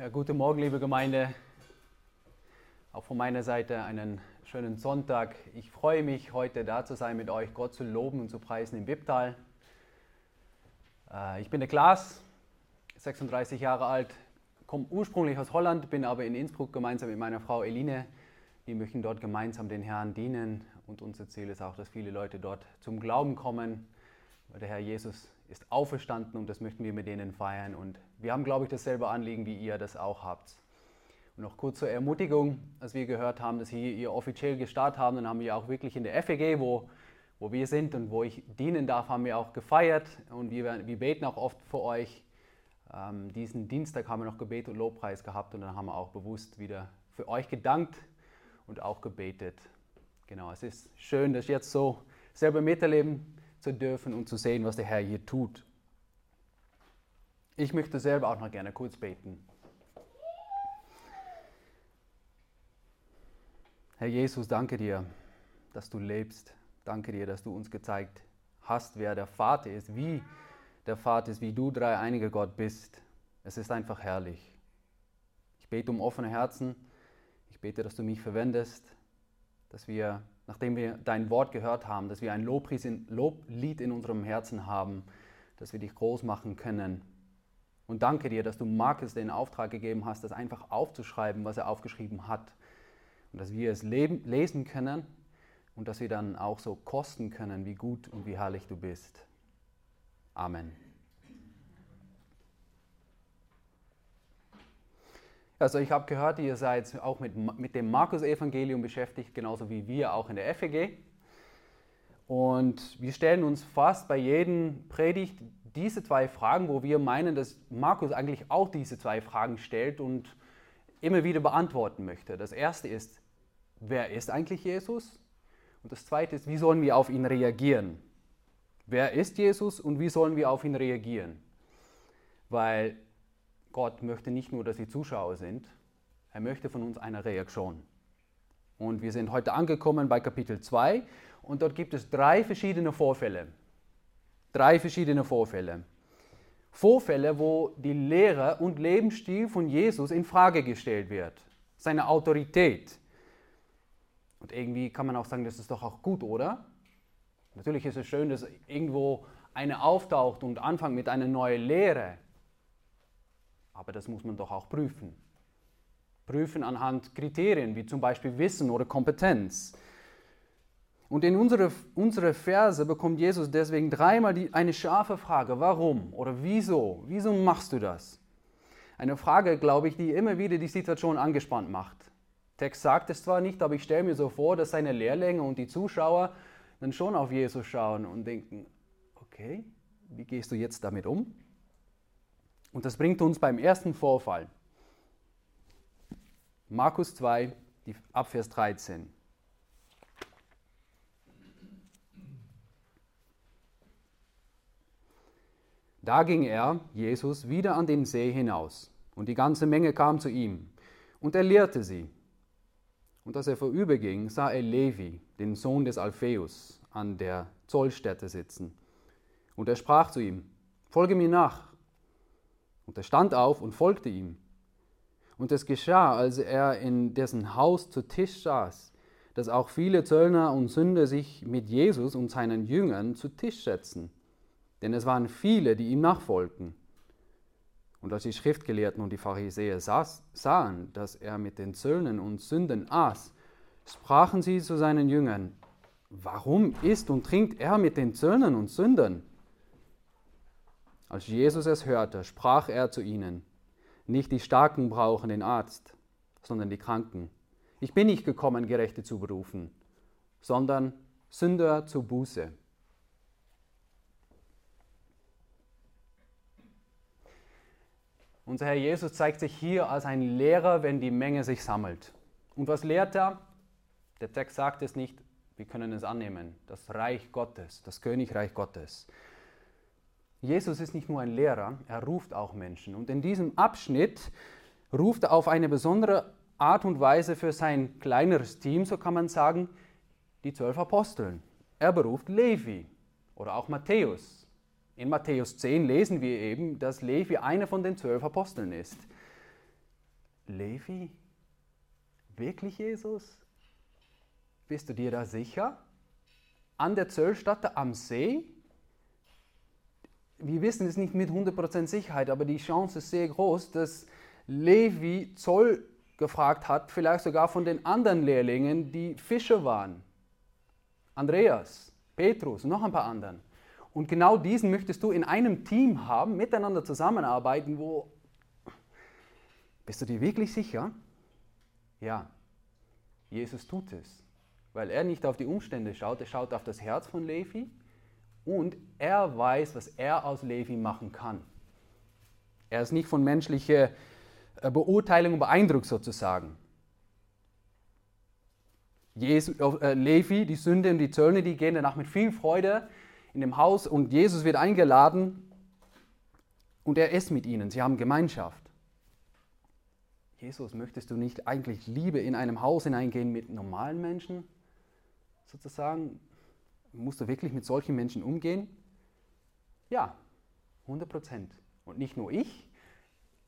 Ja, guten Morgen, liebe Gemeinde. Auch von meiner Seite einen schönen Sonntag. Ich freue mich, heute da zu sein, mit euch Gott zu loben und zu preisen im Bibtal. Äh, ich bin der Klaas, 36 Jahre alt, komme ursprünglich aus Holland, bin aber in Innsbruck gemeinsam mit meiner Frau Eline. Wir möchten dort gemeinsam den Herrn dienen und unser Ziel ist auch, dass viele Leute dort zum Glauben kommen, weil der Herr Jesus ist auferstanden und das möchten wir mit denen feiern. Und wir haben, glaube ich, dasselbe Anliegen, wie ihr das auch habt. Und noch kurz zur Ermutigung, als wir gehört haben, dass hier ihr offiziell gestartet haben, dann haben wir auch wirklich in der FEG, wo, wo wir sind und wo ich dienen darf, haben wir auch gefeiert und wir, wir beten auch oft für euch. Ähm, diesen Dienstag haben wir noch Gebet und Lobpreis gehabt und dann haben wir auch bewusst wieder für euch gedankt und auch gebetet. Genau, es ist schön, dass jetzt so selber miterleben zu dürfen und zu sehen, was der Herr hier tut. Ich möchte selber auch noch gerne kurz beten. Herr Jesus, danke dir, dass du lebst. Danke dir, dass du uns gezeigt hast, wer der Vater ist, wie der Vater ist, wie du drei einige Gott bist. Es ist einfach herrlich. Ich bete um offene Herzen. Ich bete, dass du mich verwendest, dass wir nachdem wir dein Wort gehört haben, dass wir ein Loblied in unserem Herzen haben, dass wir dich groß machen können. Und danke dir, dass du Markus den Auftrag gegeben hast, das einfach aufzuschreiben, was er aufgeschrieben hat. Und dass wir es lesen können und dass wir dann auch so kosten können, wie gut und wie herrlich du bist. Amen. Also ich habe gehört, ihr seid auch mit, mit dem Markus-Evangelium beschäftigt, genauso wie wir auch in der FEG. Und wir stellen uns fast bei jedem Predigt diese zwei Fragen, wo wir meinen, dass Markus eigentlich auch diese zwei Fragen stellt und immer wieder beantworten möchte. Das erste ist, wer ist eigentlich Jesus? Und das zweite ist, wie sollen wir auf ihn reagieren? Wer ist Jesus und wie sollen wir auf ihn reagieren? Weil Gott möchte nicht nur, dass sie Zuschauer sind, er möchte von uns eine Reaktion. Und wir sind heute angekommen bei Kapitel 2 und dort gibt es drei verschiedene Vorfälle. Drei verschiedene Vorfälle. Vorfälle, wo die Lehre und Lebensstil von Jesus in Frage gestellt wird. Seine Autorität. Und irgendwie kann man auch sagen, das ist doch auch gut, oder? Natürlich ist es schön, dass irgendwo eine auftaucht und anfängt mit einer neuen Lehre. Aber das muss man doch auch prüfen. Prüfen anhand Kriterien wie zum Beispiel Wissen oder Kompetenz. Und in unsere, unsere Verse bekommt Jesus deswegen dreimal die, eine scharfe Frage. Warum oder wieso? Wieso machst du das? Eine Frage, glaube ich, die immer wieder die Situation angespannt macht. Der Text sagt es zwar nicht, aber ich stelle mir so vor, dass seine Lehrlinge und die Zuschauer dann schon auf Jesus schauen und denken, okay, wie gehst du jetzt damit um? Und das bringt uns beim ersten Vorfall. Markus 2, Abvers 13. Da ging er, Jesus, wieder an den See hinaus, und die ganze Menge kam zu ihm, und er lehrte sie. Und als er vorüberging, sah er Levi, den Sohn des Alpheus, an der Zollstätte sitzen. Und er sprach zu ihm, Folge mir nach. Und er stand auf und folgte ihm. Und es geschah, als er in dessen Haus zu Tisch saß, dass auch viele Zöllner und Sünder sich mit Jesus und seinen Jüngern zu Tisch setzten. Denn es waren viele, die ihm nachfolgten. Und als die Schriftgelehrten und die Pharisäer sahen, dass er mit den Zöllnern und Sündern aß, sprachen sie zu seinen Jüngern, warum isst und trinkt er mit den Zöllnern und Sündern? Als Jesus es hörte, sprach er zu ihnen, nicht die Starken brauchen den Arzt, sondern die Kranken. Ich bin nicht gekommen, Gerechte zu berufen, sondern Sünder zu Buße. Unser Herr Jesus zeigt sich hier als ein Lehrer, wenn die Menge sich sammelt. Und was lehrt er? Der Text sagt es nicht, wir können es annehmen. Das Reich Gottes, das Königreich Gottes. Jesus ist nicht nur ein Lehrer, er ruft auch Menschen. Und in diesem Abschnitt ruft er auf eine besondere Art und Weise für sein kleineres Team, so kann man sagen, die zwölf Aposteln. Er beruft Levi oder auch Matthäus. In Matthäus 10 lesen wir eben, dass Levi einer von den zwölf Aposteln ist. Levi? Wirklich Jesus? Bist du dir da sicher? An der Zöllstatte am See? Wir wissen es nicht mit 100% Sicherheit, aber die Chance ist sehr groß, dass Levi Zoll gefragt hat, vielleicht sogar von den anderen Lehrlingen, die Fischer waren. Andreas, Petrus, noch ein paar anderen. Und genau diesen möchtest du in einem Team haben, miteinander zusammenarbeiten, wo... Bist du dir wirklich sicher? Ja, Jesus tut es, weil er nicht auf die Umstände schaut, er schaut auf das Herz von Levi und er weiß, was er aus Levi machen kann. Er ist nicht von menschlicher äh, Beurteilung beeindruckt sozusagen. Jesus, äh, Levi, die Sünde und die Zöllner, die gehen danach mit viel Freude in dem Haus und Jesus wird eingeladen und er ist mit ihnen. Sie haben Gemeinschaft. Jesus, möchtest du nicht eigentlich Liebe in einem Haus hineingehen mit normalen Menschen? Sozusagen, musst du wirklich mit solchen Menschen umgehen? Ja, 100 Prozent. Und nicht nur ich,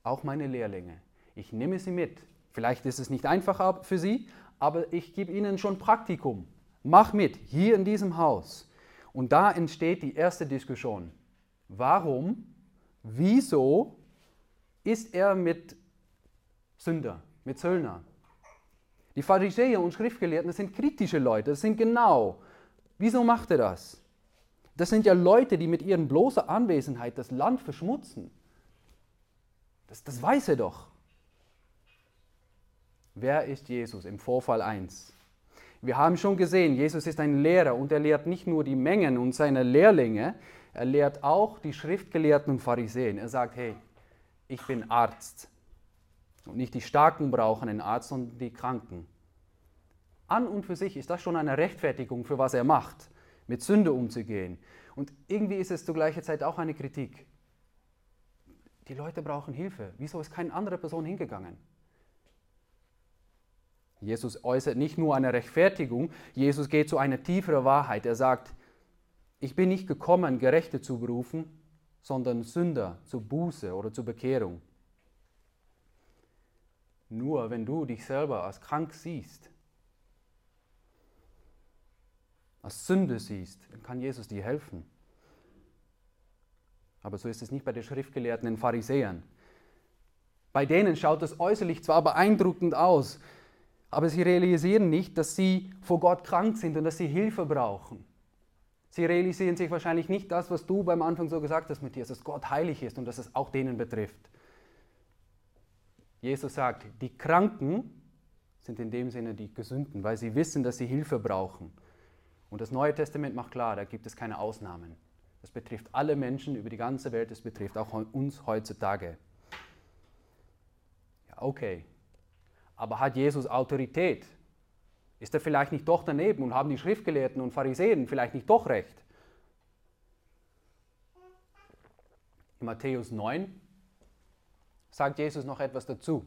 auch meine Lehrlinge. Ich nehme sie mit. Vielleicht ist es nicht einfach für sie, aber ich gebe ihnen schon Praktikum. Mach mit, hier in diesem Haus. Und da entsteht die erste Diskussion. Warum, wieso ist er mit Sünder, mit Zöllner? Die Pharisäer und Schriftgelehrten, das sind kritische Leute, das sind genau. Wieso macht er das? Das sind ja Leute, die mit ihren bloßer Anwesenheit das Land verschmutzen. Das, das weiß er doch. Wer ist Jesus im Vorfall 1? Wir haben schon gesehen, Jesus ist ein Lehrer und er lehrt nicht nur die Mengen und seine Lehrlinge, er lehrt auch die Schriftgelehrten und Pharisäen. Er sagt, hey, ich bin Arzt. Und nicht die Starken brauchen einen Arzt, sondern die Kranken. An und für sich ist das schon eine Rechtfertigung für was er macht, mit Sünde umzugehen. Und irgendwie ist es zur gleichen Zeit auch eine Kritik. Die Leute brauchen Hilfe. Wieso ist keine andere Person hingegangen? Jesus äußert nicht nur eine Rechtfertigung, Jesus geht zu einer tieferen Wahrheit. Er sagt, ich bin nicht gekommen, Gerechte zu berufen, sondern Sünder zur Buße oder zur Bekehrung. Nur wenn du dich selber als krank siehst, als Sünde siehst, dann kann Jesus dir helfen. Aber so ist es nicht bei den Schriftgelehrten und Pharisäern. Bei denen schaut es äußerlich zwar beeindruckend aus, aber sie realisieren nicht, dass sie vor Gott krank sind und dass sie Hilfe brauchen. Sie realisieren sich wahrscheinlich nicht das, was du beim Anfang so gesagt hast, Matthias, dass Gott heilig ist und dass es auch denen betrifft. Jesus sagt, die Kranken sind in dem Sinne die Gesünden, weil sie wissen, dass sie Hilfe brauchen. Und das Neue Testament macht klar, da gibt es keine Ausnahmen. Das betrifft alle Menschen über die ganze Welt, das betrifft auch uns heutzutage. Ja, okay, aber hat Jesus Autorität? Ist er vielleicht nicht doch daneben und haben die Schriftgelehrten und Pharisäen vielleicht nicht doch recht? In Matthäus 9 sagt Jesus noch etwas dazu.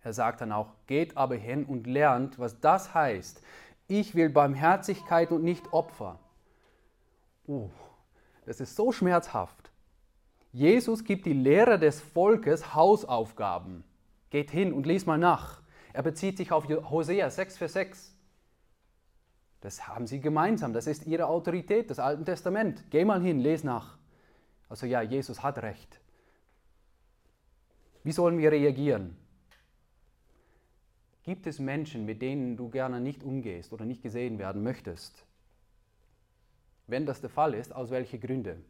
Er sagt dann auch, geht aber hin und lernt, was das heißt. Ich will Barmherzigkeit und nicht Opfer. Uh, das ist so schmerzhaft. Jesus gibt die Lehrer des Volkes Hausaufgaben. Geht hin und lies mal nach. Er bezieht sich auf Hosea 6, Vers 6. Das haben sie gemeinsam. Das ist ihre Autorität, das Alte Testament. Geh mal hin, les nach. Also ja, Jesus hat recht. Wie sollen wir reagieren? Gibt es Menschen, mit denen du gerne nicht umgehst oder nicht gesehen werden möchtest? Wenn das der Fall ist, aus welchen Gründen?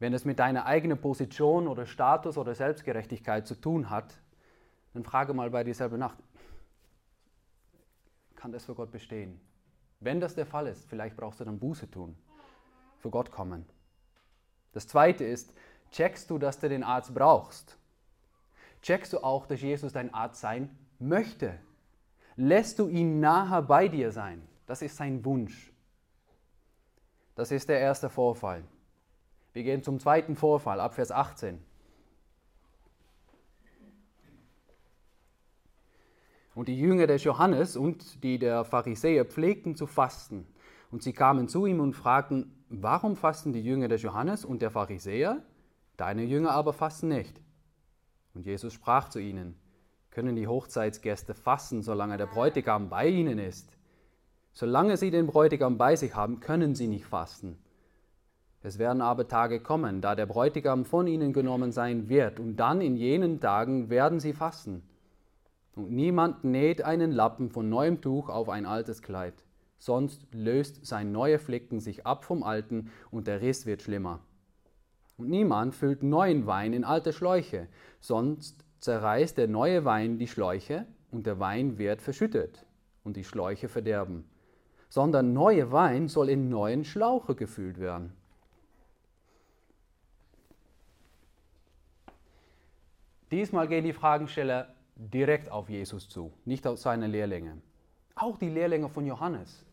Wenn es mit deiner eigenen Position oder Status oder Selbstgerechtigkeit zu tun hat, dann frage mal bei dir selber nach, kann das für Gott bestehen? Wenn das der Fall ist, vielleicht brauchst du dann Buße tun, für Gott kommen. Das Zweite ist, checkst du, dass du den Arzt brauchst? Checkst du auch, dass Jesus dein Arzt sein möchte? Lässt du ihn nahe bei dir sein? Das ist sein Wunsch. Das ist der erste Vorfall. Wir gehen zum zweiten Vorfall, ab Vers 18. Und die Jünger des Johannes und die der Pharisäer pflegten zu fasten. Und sie kamen zu ihm und fragten, warum fasten die Jünger des Johannes und der Pharisäer, deine Jünger aber fasten nicht? Und Jesus sprach zu ihnen, können die Hochzeitsgäste fassen, solange der Bräutigam bei ihnen ist? Solange sie den Bräutigam bei sich haben, können sie nicht fasten. Es werden aber Tage kommen, da der Bräutigam von ihnen genommen sein wird, und dann in jenen Tagen werden sie fasten. Und niemand näht einen Lappen von neuem Tuch auf ein altes Kleid, sonst löst sein neuer Flicken sich ab vom alten und der Riss wird schlimmer. Und niemand füllt neuen Wein in alte Schläuche, sonst zerreißt der neue Wein die Schläuche und der Wein wird verschüttet und die Schläuche verderben. Sondern neuer Wein soll in neuen Schlauche gefüllt werden. Diesmal gehen die Fragensteller direkt auf Jesus zu, nicht auf seine Lehrlinge. Auch die Lehrlinge von Johannes.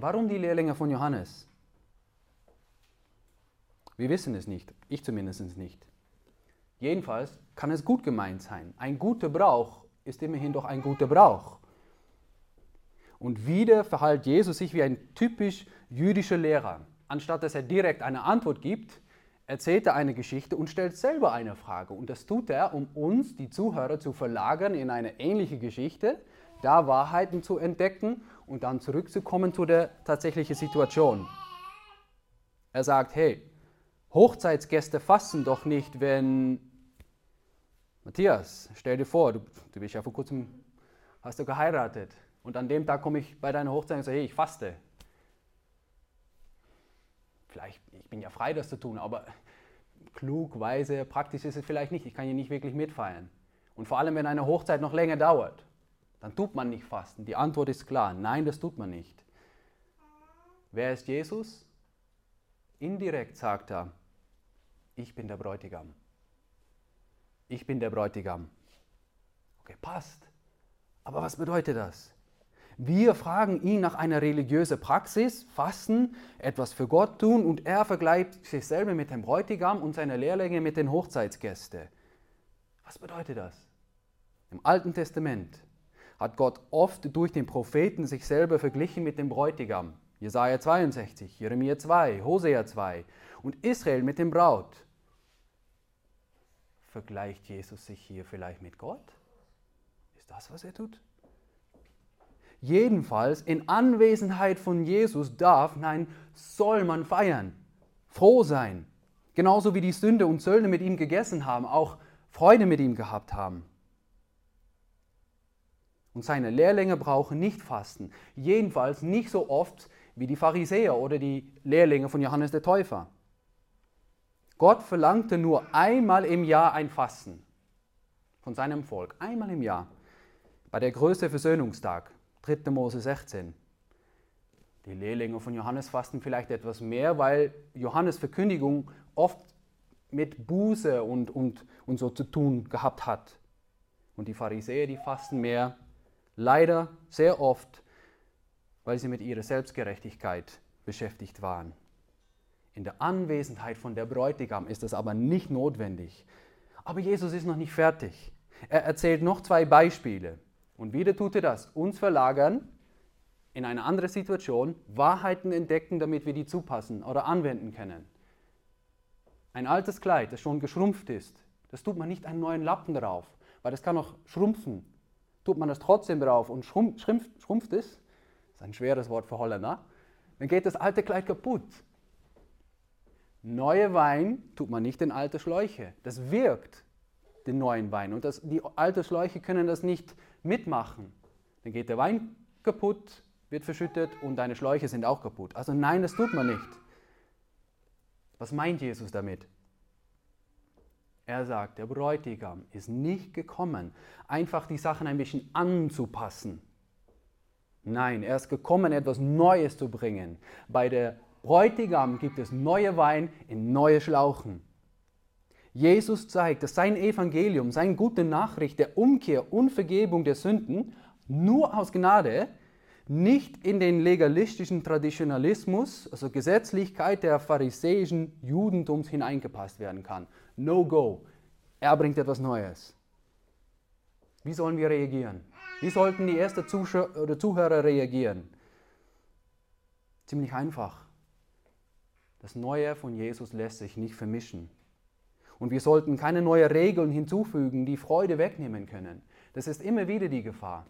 Warum die Lehrlinge von Johannes? Wir wissen es nicht, ich zumindest nicht. Jedenfalls kann es gut gemeint sein. Ein guter Brauch ist immerhin doch ein guter Brauch. Und wieder verhält Jesus sich wie ein typisch jüdischer Lehrer. Anstatt dass er direkt eine Antwort gibt, erzählt er eine Geschichte und stellt selber eine Frage. Und das tut er, um uns, die Zuhörer, zu verlagern in eine ähnliche Geschichte, da Wahrheiten zu entdecken und dann zurückzukommen zu der tatsächlichen Situation. Er sagt, hey, Hochzeitsgäste fasten doch nicht, wenn Matthias, stell dir vor, du, du bist ja vor kurzem, hast du geheiratet und an dem Tag komme ich bei deiner Hochzeit und sage, hey, ich faste. Vielleicht, ich bin ja frei, das zu tun, aber klug, weise, praktisch ist es vielleicht nicht. Ich kann hier nicht wirklich mitfeiern. Und vor allem, wenn eine Hochzeit noch länger dauert, dann tut man nicht fasten. Die Antwort ist klar, nein, das tut man nicht. Wer ist Jesus? Indirekt sagt er, ich bin der Bräutigam. Ich bin der Bräutigam. Okay, passt. Aber was bedeutet das? Wir fragen ihn nach einer religiösen Praxis, fasten, etwas für Gott tun und er vergleicht sich selber mit dem Bräutigam und seine Lehrlinge mit den Hochzeitsgästen. Was bedeutet das? Im Alten Testament hat Gott oft durch den Propheten sich selber verglichen mit dem Bräutigam. Jesaja 62, Jeremia 2, Hosea 2 und Israel mit dem Braut. Vergleicht Jesus sich hier vielleicht mit Gott? Ist das, was er tut? Jedenfalls in Anwesenheit von Jesus darf, nein, soll man feiern, froh sein. Genauso wie die Sünde und Zöllner mit ihm gegessen haben, auch Freude mit ihm gehabt haben. Und seine Lehrlinge brauchen nicht fasten, jedenfalls nicht so oft wie die Pharisäer oder die Lehrlinge von Johannes der Täufer. Gott verlangte nur einmal im Jahr ein Fasten von seinem Volk. Einmal im Jahr. Bei der größte Versöhnungstag, 3. Mose 16. Die Lehrlinge von Johannes fasten vielleicht etwas mehr, weil Johannes Verkündigung oft mit Buße und, und, und so zu tun gehabt hat. Und die Pharisäer, die fasten mehr, leider sehr oft, weil sie mit ihrer Selbstgerechtigkeit beschäftigt waren. In der Anwesenheit von der Bräutigam ist das aber nicht notwendig. Aber Jesus ist noch nicht fertig. Er erzählt noch zwei Beispiele. Und wieder tut er das, uns verlagern in eine andere Situation, Wahrheiten entdecken, damit wir die zupassen oder anwenden können. Ein altes Kleid, das schon geschrumpft ist, das tut man nicht einen neuen Lappen drauf, weil das kann auch schrumpfen. Tut man das trotzdem drauf und schrumpft, schrumpft es, das ist ein schweres Wort für Holländer, dann geht das alte Kleid kaputt. Neue Wein tut man nicht in alte Schläuche. Das wirkt den neuen Wein. Und das, die alten Schläuche können das nicht mitmachen. Dann geht der Wein kaputt, wird verschüttet und deine Schläuche sind auch kaputt. Also nein, das tut man nicht. Was meint Jesus damit? Er sagt, der Bräutigam ist nicht gekommen, einfach die Sachen ein bisschen anzupassen. Nein, er ist gekommen, etwas Neues zu bringen. Bei der Bräutigam gibt es neue Wein in neue Schlauchen. Jesus zeigt, dass sein Evangelium, seine gute Nachricht der Umkehr und Vergebung der Sünden nur aus Gnade, nicht in den legalistischen Traditionalismus, also Gesetzlichkeit der pharisäischen Judentums hineingepasst werden kann. No go. Er bringt etwas Neues. Wie sollen wir reagieren? Wie sollten die ersten Zuhörer reagieren? Ziemlich einfach. Das Neue von Jesus lässt sich nicht vermischen. Und wir sollten keine neuen Regeln hinzufügen, die Freude wegnehmen können. Das ist immer wieder die Gefahr,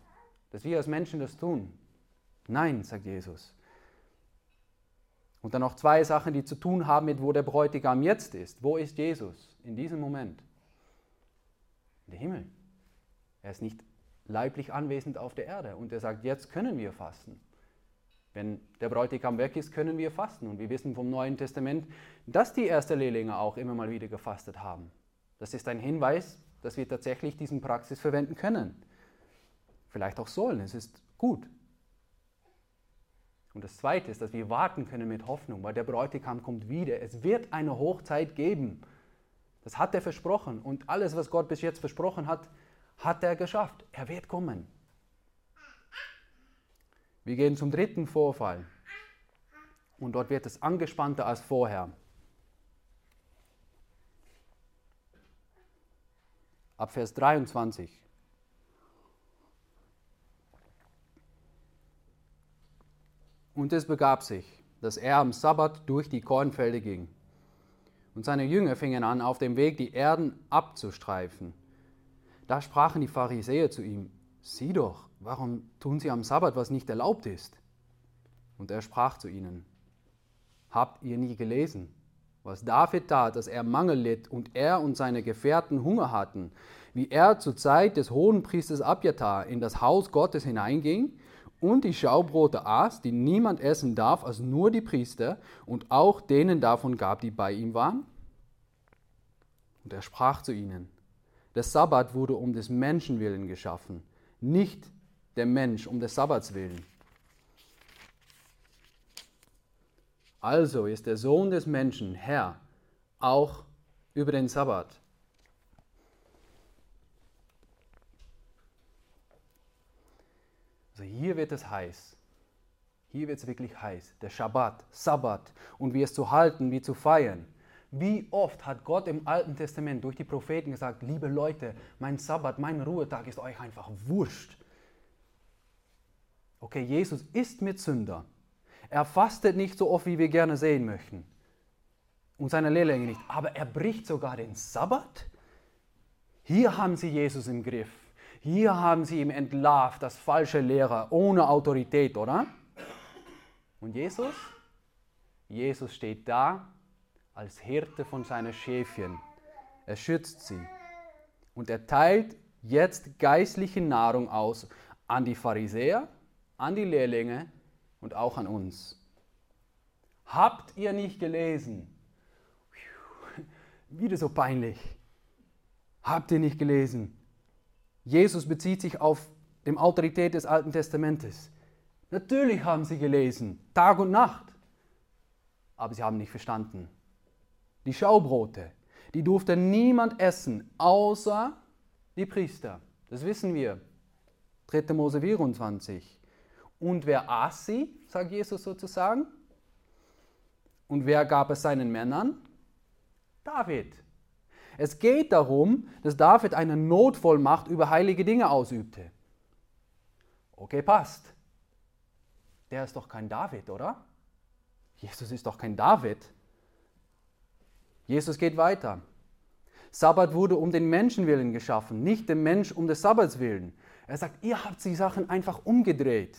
dass wir als Menschen das tun. Nein, sagt Jesus. Und dann noch zwei Sachen, die zu tun haben mit, wo der Bräutigam jetzt ist. Wo ist Jesus in diesem Moment? Der Himmel. Er ist nicht leiblich anwesend auf der Erde. Und er sagt, jetzt können wir fasten. Wenn der Bräutigam weg ist, können wir fasten. Und wir wissen vom Neuen Testament, dass die ersten Lehrlinge auch immer mal wieder gefastet haben. Das ist ein Hinweis, dass wir tatsächlich diesen Praxis verwenden können. Vielleicht auch sollen. Es ist gut. Und das Zweite ist, dass wir warten können mit Hoffnung, weil der Bräutigam kommt wieder. Es wird eine Hochzeit geben. Das hat er versprochen. Und alles, was Gott bis jetzt versprochen hat, hat er geschafft. Er wird kommen. Wir gehen zum dritten Vorfall. Und dort wird es angespannter als vorher. Ab Vers 23. Und es begab sich, dass er am Sabbat durch die Kornfelder ging. Und seine Jünger fingen an, auf dem Weg die Erden abzustreifen. Da sprachen die Pharisäer zu ihm, sieh doch, warum tun sie am Sabbat, was nicht erlaubt ist? Und er sprach zu ihnen, habt ihr nie gelesen, was David tat, dass er Mangel litt und er und seine Gefährten Hunger hatten, wie er zur Zeit des Hohenpriesters Abjatar in das Haus Gottes hineinging und die Schaubrote aß, die niemand essen darf als nur die Priester, und auch denen davon gab, die bei ihm waren? Und er sprach zu ihnen, der Sabbat wurde um des Menschen willen geschaffen, nicht der Mensch um des Sabbats willen. Also ist der Sohn des Menschen Herr auch über den Sabbat. Also hier wird es heiß. Hier wird es wirklich heiß. Der Schabbat, Sabbat und wie es zu halten, wie zu feiern. Wie oft hat Gott im Alten Testament durch die Propheten gesagt, liebe Leute, mein Sabbat, mein Ruhetag ist euch einfach wurscht. Okay, Jesus ist mit Sünder. Er fastet nicht so oft, wie wir gerne sehen möchten. Und seine Lehrlinge nicht. Aber er bricht sogar den Sabbat. Hier haben sie Jesus im Griff. Hier haben sie ihm entlarvt, das falsche Lehrer, ohne Autorität, oder? Und Jesus? Jesus steht da als Hirte von seinen Schäfchen. Er schützt sie. Und er teilt jetzt geistliche Nahrung aus an die Pharisäer, an die Lehrlinge und auch an uns. Habt ihr nicht gelesen? Wieder so peinlich. Habt ihr nicht gelesen? Jesus bezieht sich auf die Autorität des Alten Testamentes. Natürlich haben sie gelesen, Tag und Nacht, aber sie haben nicht verstanden die Schaubrote, die durfte niemand essen, außer die Priester. Das wissen wir. 3. Mose 24. Und wer aß sie, sagt Jesus sozusagen? Und wer gab es seinen Männern? David. Es geht darum, dass David eine Notvollmacht über heilige Dinge ausübte. Okay, passt. Der ist doch kein David, oder? Jesus ist doch kein David. Jesus geht weiter. Sabbat wurde um den Menschen willen geschaffen, nicht der Mensch um des Sabbats willen. Er sagt, ihr habt die Sachen einfach umgedreht.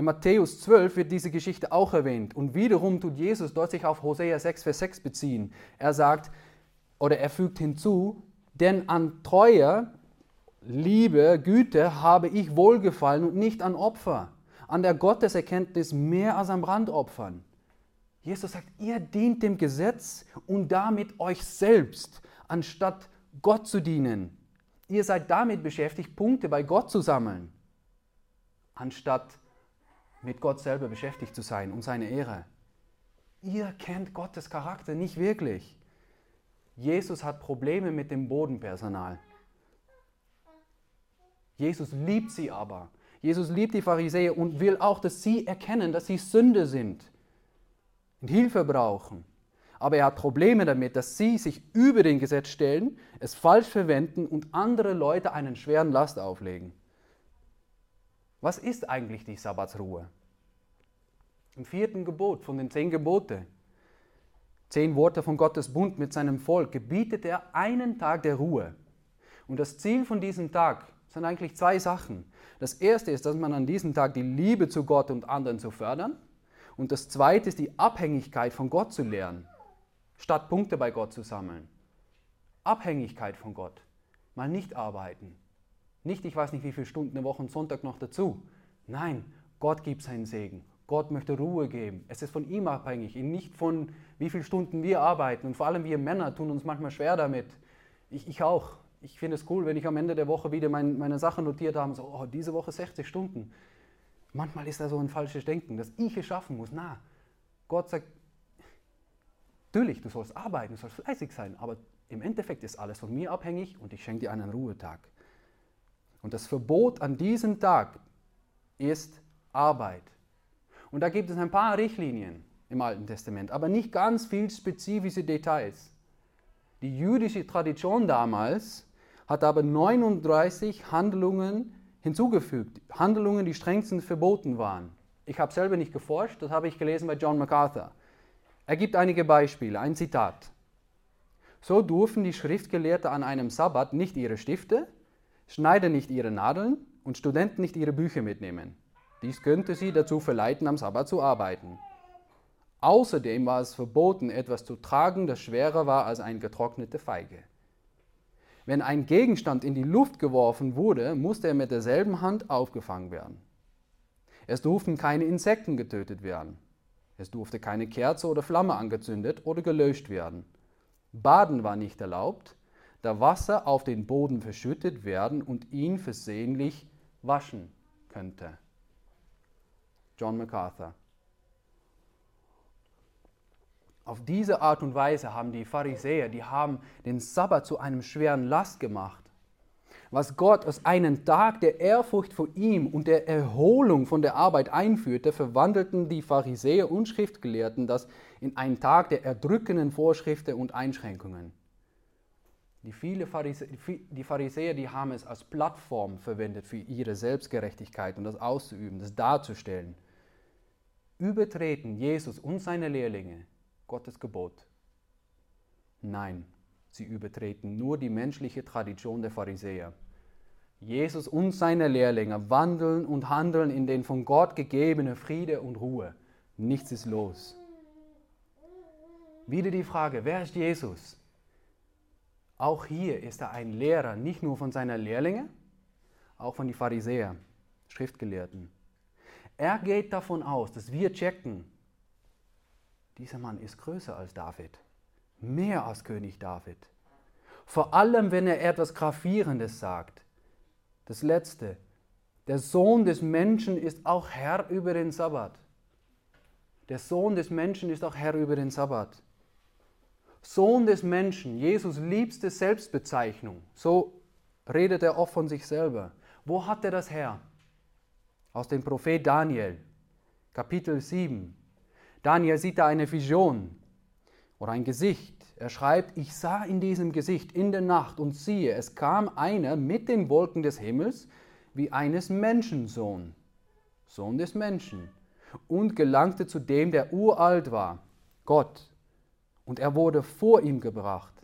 In Matthäus 12 wird diese Geschichte auch erwähnt und wiederum tut Jesus dort sich auf Hosea 6, Vers 6 beziehen. Er sagt, oder er fügt hinzu, denn an Treue, Liebe, Güte habe ich wohlgefallen und nicht an Opfer, an der Gotteserkenntnis mehr als an Brandopfern. Jesus sagt, ihr dient dem Gesetz und damit euch selbst, anstatt Gott zu dienen. Ihr seid damit beschäftigt, Punkte bei Gott zu sammeln, anstatt mit Gott selber beschäftigt zu sein und seine Ehre. Ihr kennt Gottes Charakter nicht wirklich. Jesus hat Probleme mit dem Bodenpersonal. Jesus liebt sie aber. Jesus liebt die Pharisäer und will auch, dass sie erkennen, dass sie Sünde sind und Hilfe brauchen. Aber er hat Probleme damit, dass sie sich über den Gesetz stellen, es falsch verwenden und andere Leute einen schweren Last auflegen. Was ist eigentlich die Sabbatsruhe? Im vierten Gebot von den zehn Gebote. zehn Worte von Gottes Bund mit seinem Volk, gebietet er einen Tag der Ruhe. Und das Ziel von diesem Tag sind eigentlich zwei Sachen. Das erste ist, dass man an diesem Tag die Liebe zu Gott und anderen zu fördern. Und das zweite ist, die Abhängigkeit von Gott zu lernen, statt Punkte bei Gott zu sammeln. Abhängigkeit von Gott. Mal nicht arbeiten. Nicht, ich weiß nicht, wie viele Stunden eine Woche und Sonntag noch dazu. Nein, Gott gibt seinen Segen. Gott möchte Ruhe geben. Es ist von ihm abhängig, nicht von wie viele Stunden wir arbeiten. Und vor allem wir Männer tun uns manchmal schwer damit. Ich, ich auch. Ich finde es cool, wenn ich am Ende der Woche wieder mein, meine Sachen notiert habe, so, oh, diese Woche 60 Stunden. Manchmal ist da so ein falsches Denken, dass ich es schaffen muss. Na, Gott sagt, natürlich, du sollst arbeiten, du sollst fleißig sein, aber im Endeffekt ist alles von mir abhängig und ich schenke dir einen Ruhetag. Und das Verbot an diesem Tag ist Arbeit. Und da gibt es ein paar Richtlinien im Alten Testament, aber nicht ganz viel spezifische Details. Die jüdische Tradition damals hat aber 39 Handlungen hinzugefügt, Handlungen, die strengstens verboten waren. Ich habe selber nicht geforscht, das habe ich gelesen bei John MacArthur. Er gibt einige Beispiele, ein Zitat. So durften die Schriftgelehrten an einem Sabbat nicht ihre Stifte, Schneider nicht ihre Nadeln und Studenten nicht ihre Bücher mitnehmen. Dies könnte sie dazu verleiten, am Sabbat zu arbeiten. Außerdem war es verboten, etwas zu tragen, das schwerer war als eine getrocknete Feige. Wenn ein Gegenstand in die Luft geworfen wurde, musste er mit derselben Hand aufgefangen werden. Es durften keine Insekten getötet werden. Es durfte keine Kerze oder Flamme angezündet oder gelöscht werden. Baden war nicht erlaubt, da Wasser auf den Boden verschüttet werden und ihn versehentlich waschen könnte. John MacArthur. Auf diese Art und Weise haben die Pharisäer, die haben den Sabbat zu einem schweren Last gemacht. Was Gott aus einem Tag der Ehrfurcht vor ihm und der Erholung von der Arbeit einführte, verwandelten die Pharisäer und Schriftgelehrten das in einen Tag der erdrückenden Vorschriften und Einschränkungen. Die, viele Pharisäer, die Pharisäer, die haben es als Plattform verwendet für ihre Selbstgerechtigkeit und das auszuüben, das darzustellen übertreten Jesus und seine Lehrlinge Gottes Gebot? Nein, sie übertreten nur die menschliche Tradition der Pharisäer. Jesus und seine Lehrlinge wandeln und handeln in den von Gott gegebenen Friede und Ruhe. Nichts ist los. Wieder die Frage, wer ist Jesus? Auch hier ist er ein Lehrer, nicht nur von seinen Lehrlingen, auch von den Pharisäern, Schriftgelehrten. Er geht davon aus, dass wir checken, dieser Mann ist größer als David, mehr als König David. Vor allem, wenn er etwas Gravierendes sagt. Das Letzte, der Sohn des Menschen ist auch Herr über den Sabbat. Der Sohn des Menschen ist auch Herr über den Sabbat. Sohn des Menschen, Jesus liebste Selbstbezeichnung. So redet er oft von sich selber. Wo hat er das her? aus dem Prophet Daniel, Kapitel 7. Daniel sieht da eine Vision oder ein Gesicht. Er schreibt, ich sah in diesem Gesicht in der Nacht und siehe, es kam einer mit den Wolken des Himmels wie eines Menschensohn, Sohn des Menschen, und gelangte zu dem, der uralt war, Gott. Und er wurde vor ihm gebracht.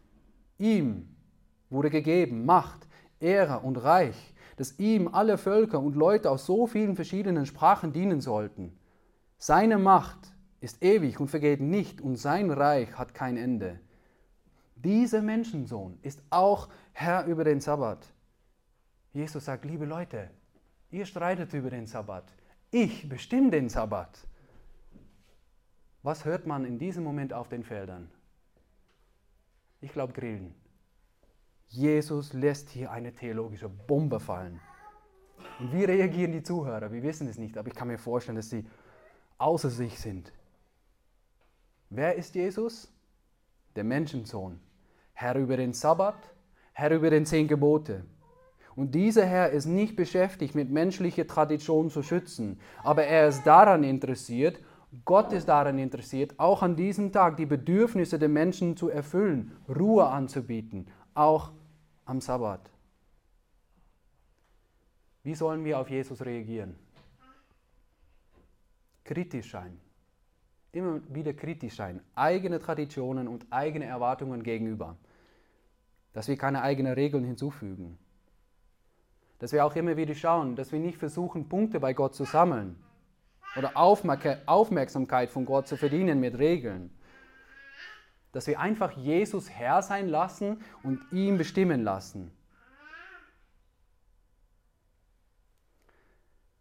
Ihm wurde gegeben Macht, Ehre und Reich dass ihm alle Völker und Leute aus so vielen verschiedenen Sprachen dienen sollten. Seine Macht ist ewig und vergeht nicht und sein Reich hat kein Ende. Dieser Menschensohn ist auch Herr über den Sabbat. Jesus sagt, liebe Leute, ihr streitet über den Sabbat. Ich bestimme den Sabbat. Was hört man in diesem Moment auf den Feldern? Ich glaube Grillen. Jesus lässt hier eine theologische Bombe fallen. Und wie reagieren die Zuhörer? Wir wissen es nicht, aber ich kann mir vorstellen, dass sie außer sich sind. Wer ist Jesus? Der Menschensohn. Herr über den Sabbat, Herr über den zehn Gebote. Und dieser Herr ist nicht beschäftigt, mit menschlicher Tradition zu schützen, aber er ist daran interessiert, Gott ist daran interessiert, auch an diesem Tag die Bedürfnisse der Menschen zu erfüllen, Ruhe anzubieten, auch am Sabbat. Wie sollen wir auf Jesus reagieren? Kritisch sein. immer wieder kritisch sein, eigene Traditionen und eigene Erwartungen gegenüber. Dass wir keine eigenen Regeln hinzufügen. Dass wir auch immer wieder schauen, dass wir nicht versuchen, Punkte bei Gott zu sammeln oder Aufmerksamkeit von Gott zu verdienen mit Regeln. Dass wir einfach Jesus Herr sein lassen und ihn bestimmen lassen.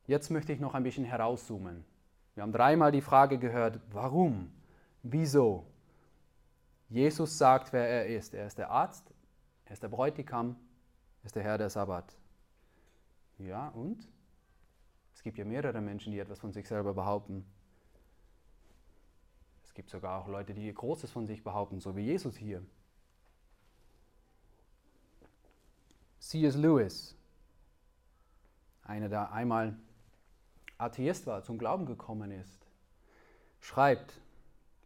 Jetzt möchte ich noch ein bisschen herauszoomen. Wir haben dreimal die Frage gehört, warum, wieso. Jesus sagt, wer er ist. Er ist der Arzt, er ist der Bräutigam, er ist der Herr der Sabbat. Ja, und? Es gibt ja mehrere Menschen, die etwas von sich selber behaupten. Es gibt sogar auch Leute, die Großes von sich behaupten, so wie Jesus hier. C.S. Lewis, einer, der einmal Atheist war, zum Glauben gekommen ist, schreibt,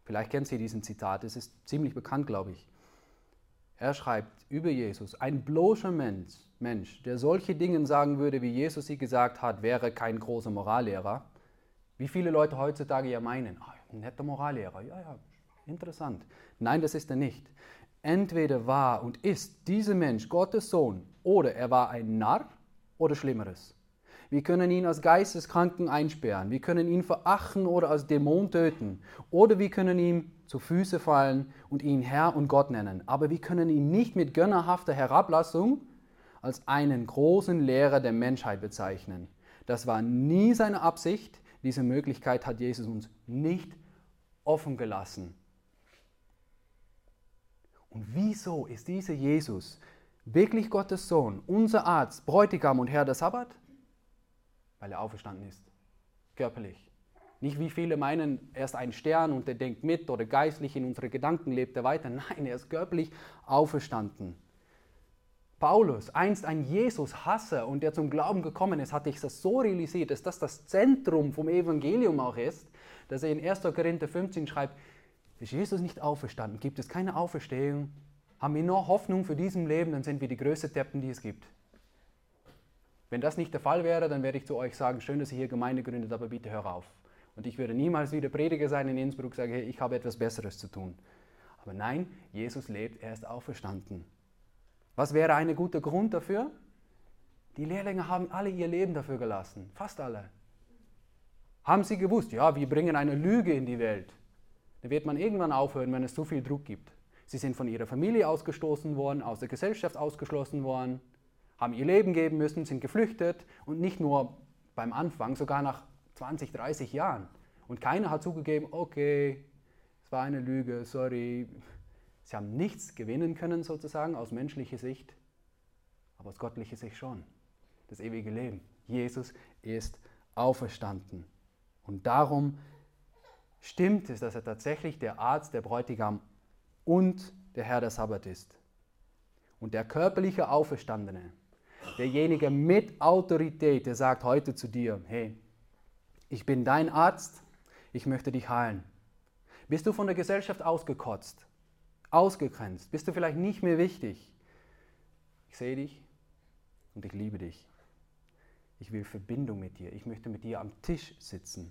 vielleicht kennt Sie diesen Zitat, es ist ziemlich bekannt, glaube ich. Er schreibt über Jesus, ein bloßer Mensch, Mensch, der solche Dinge sagen würde, wie Jesus sie gesagt hat, wäre kein großer Morallehrer. Wie viele Leute heutzutage ja meinen, ein netter Morallehrer, ja, ja, interessant. Nein, das ist er nicht. Entweder war und ist dieser Mensch Gottes Sohn oder er war ein Narr oder Schlimmeres. Wir können ihn als Geisteskranken einsperren. Wir können ihn verachten oder als Dämon töten. Oder wir können ihm zu Füße fallen und ihn Herr und Gott nennen. Aber wir können ihn nicht mit gönnerhafter Herablassung als einen großen Lehrer der Menschheit bezeichnen. Das war nie seine Absicht. Diese Möglichkeit hat Jesus uns nicht offen gelassen. Und wieso ist dieser Jesus wirklich Gottes Sohn, unser Arzt, Bräutigam und Herr der Sabbat? weil er auferstanden ist. Körperlich. Nicht wie viele meinen, er ist ein Stern und er denkt mit oder geistlich in unsere Gedanken lebt er weiter. Nein, er ist körperlich auferstanden. Paulus, einst ein Jesus-Hasser und der zum Glauben gekommen ist, hatte ich das so realisiert, dass das das Zentrum vom Evangelium auch ist, dass er in 1. Korinther 15 schreibt, ist Jesus nicht auferstanden? Gibt es keine Auferstehung? Haben wir nur Hoffnung für diesem Leben, dann sind wir die größten Deppen, die es gibt. Wenn das nicht der Fall wäre, dann werde ich zu euch sagen, schön, dass ihr hier Gemeinde gründet, aber bitte hör auf. Und ich würde niemals wieder Prediger sein in Innsbruck, sage, hey, ich habe etwas Besseres zu tun. Aber nein, Jesus lebt, er ist auferstanden. Was wäre ein guter Grund dafür? Die Lehrlinge haben alle ihr Leben dafür gelassen, fast alle. Haben sie gewusst, ja, wir bringen eine Lüge in die Welt. Dann wird man irgendwann aufhören, wenn es zu viel Druck gibt. Sie sind von ihrer Familie ausgestoßen worden, aus der Gesellschaft ausgeschlossen worden haben ihr Leben geben müssen, sind geflüchtet und nicht nur beim Anfang, sogar nach 20, 30 Jahren. Und keiner hat zugegeben, okay, es war eine Lüge, sorry. Sie haben nichts gewinnen können sozusagen aus menschlicher Sicht, aber aus göttlicher Sicht schon. Das ewige Leben. Jesus ist auferstanden. Und darum stimmt es, dass er tatsächlich der Arzt, der Bräutigam und der Herr der Sabbat ist. Und der körperliche Auferstandene, derjenige mit Autorität, der sagt heute zu dir, hey, ich bin dein Arzt, ich möchte dich heilen. Bist du von der Gesellschaft ausgekotzt, ausgegrenzt, bist du vielleicht nicht mehr wichtig? Ich sehe dich und ich liebe dich. Ich will Verbindung mit dir. Ich möchte mit dir am Tisch sitzen.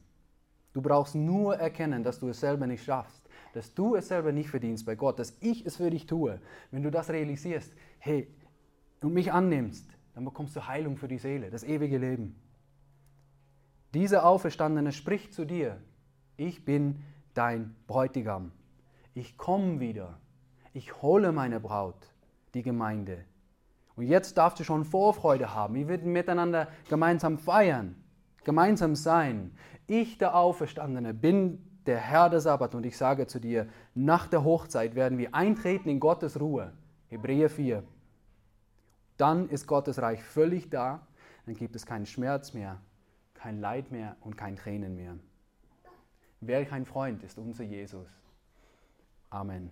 Du brauchst nur erkennen, dass du es selber nicht schaffst, dass du es selber nicht verdienst bei Gott, dass ich es für dich tue. Wenn du das realisierst, hey, und mich annimmst, dann bekommst du Heilung für die Seele, das ewige Leben. Dieser Auferstandene spricht zu dir, ich bin dein Bräutigam. Ich komme wieder. Ich hole meine Braut, die Gemeinde. Und jetzt darfst du schon Vorfreude haben. Wir werden miteinander gemeinsam feiern, gemeinsam sein. Ich, der Auferstandene, bin der Herr der Sabbat und ich sage zu dir, nach der Hochzeit werden wir eintreten in Gottes Ruhe. Hebräer 4 dann ist Gottes Reich völlig da, dann gibt es keinen Schmerz mehr, kein Leid mehr und kein Tränen mehr. Welch ein Freund ist unser Jesus. Amen.